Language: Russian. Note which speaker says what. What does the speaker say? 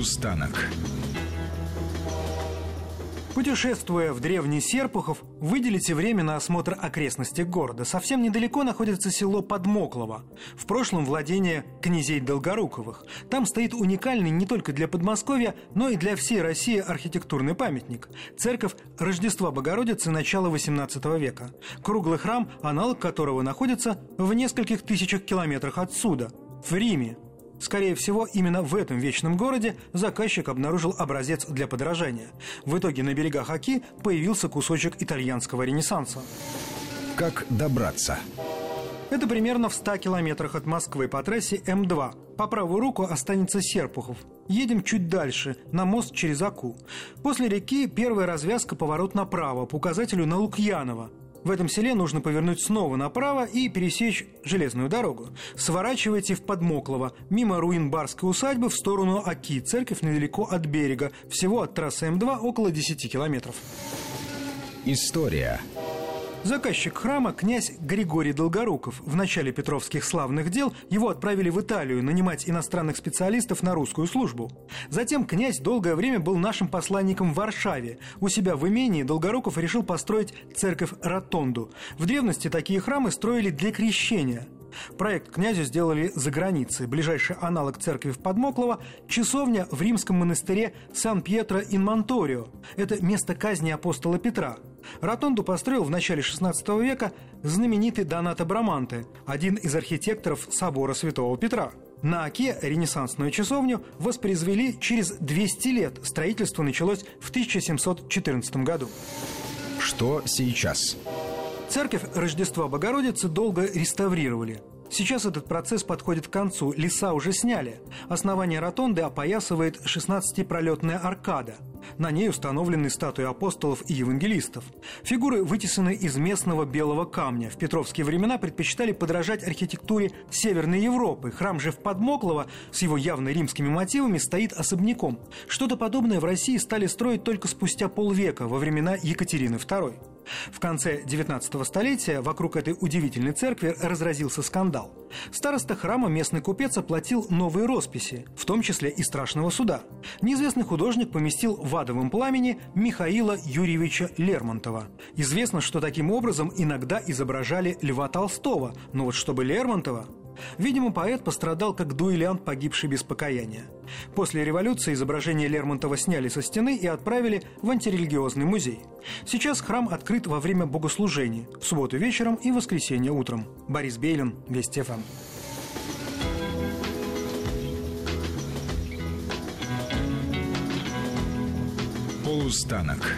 Speaker 1: Полустанок.
Speaker 2: Путешествуя в древний Серпухов, выделите время на осмотр окрестностей города. Совсем недалеко находится село Подмоклово, в прошлом владение князей Долгоруковых. Там стоит уникальный не только для Подмосковья, но и для всей России архитектурный памятник – церковь Рождества Богородицы начала XVIII века. Круглый храм, аналог которого находится в нескольких тысячах километрах отсюда, в Риме – Скорее всего, именно в этом вечном городе заказчик обнаружил образец для подражания. В итоге на берегах Оки появился кусочек итальянского ренессанса.
Speaker 1: Как добраться?
Speaker 2: Это примерно в 100 километрах от Москвы по трассе М2. По правую руку останется Серпухов. Едем чуть дальше, на мост через Аку. После реки первая развязка поворот направо по указателю на Лукьянова. В этом селе нужно повернуть снова направо и пересечь железную дорогу. Сворачивайте в Подмоклово, мимо руин барской усадьбы в сторону Аки, церковь недалеко от берега, всего от трассы М2 около 10 километров.
Speaker 1: История.
Speaker 2: Заказчик храма, князь Григорий Долгоруков, в начале Петровских славных дел его отправили в Италию нанимать иностранных специалистов на русскую службу. Затем князь долгое время был нашим посланником в Варшаве. У себя в имении Долгоруков решил построить церковь-ротонду. В древности такие храмы строили для крещения – Проект князю сделали за границей. Ближайший аналог церкви в Подмоклово – часовня в римском монастыре Сан-Пьетро-ин-Монторио. Это место казни апостола Петра. Ротонду построил в начале XVI века знаменитый Донато Браманте, один из архитекторов собора Святого Петра. На Оке ренессансную часовню воспроизвели через 200 лет. Строительство началось в 1714 году.
Speaker 1: Что сейчас?
Speaker 2: Церковь Рождества Богородицы долго реставрировали. Сейчас этот процесс подходит к концу, леса уже сняли. Основание ротонды опоясывает 16-пролетная аркада. На ней установлены статуи апостолов и евангелистов. Фигуры вытесаны из местного белого камня. В петровские времена предпочитали подражать архитектуре Северной Европы. Храм же в Подмоклово с его явно римскими мотивами стоит особняком. Что-то подобное в России стали строить только спустя полвека, во времена Екатерины II. В конце 19 столетия вокруг этой удивительной церкви разразился скандал. Староста храма местный купец оплатил новые росписи, в том числе и страшного суда. Неизвестный художник поместил в адовом пламени Михаила Юрьевича Лермонтова. Известно, что таким образом иногда изображали Льва Толстого, но вот чтобы Лермонтова Видимо, поэт пострадал как дуэлянт, погибший без покаяния. После революции изображение Лермонтова сняли со стены и отправили в антирелигиозный музей. Сейчас храм открыт во время богослужений, в субботу вечером и воскресенье утром. Борис Бейлин, Вести ФМ.
Speaker 1: Полустанок.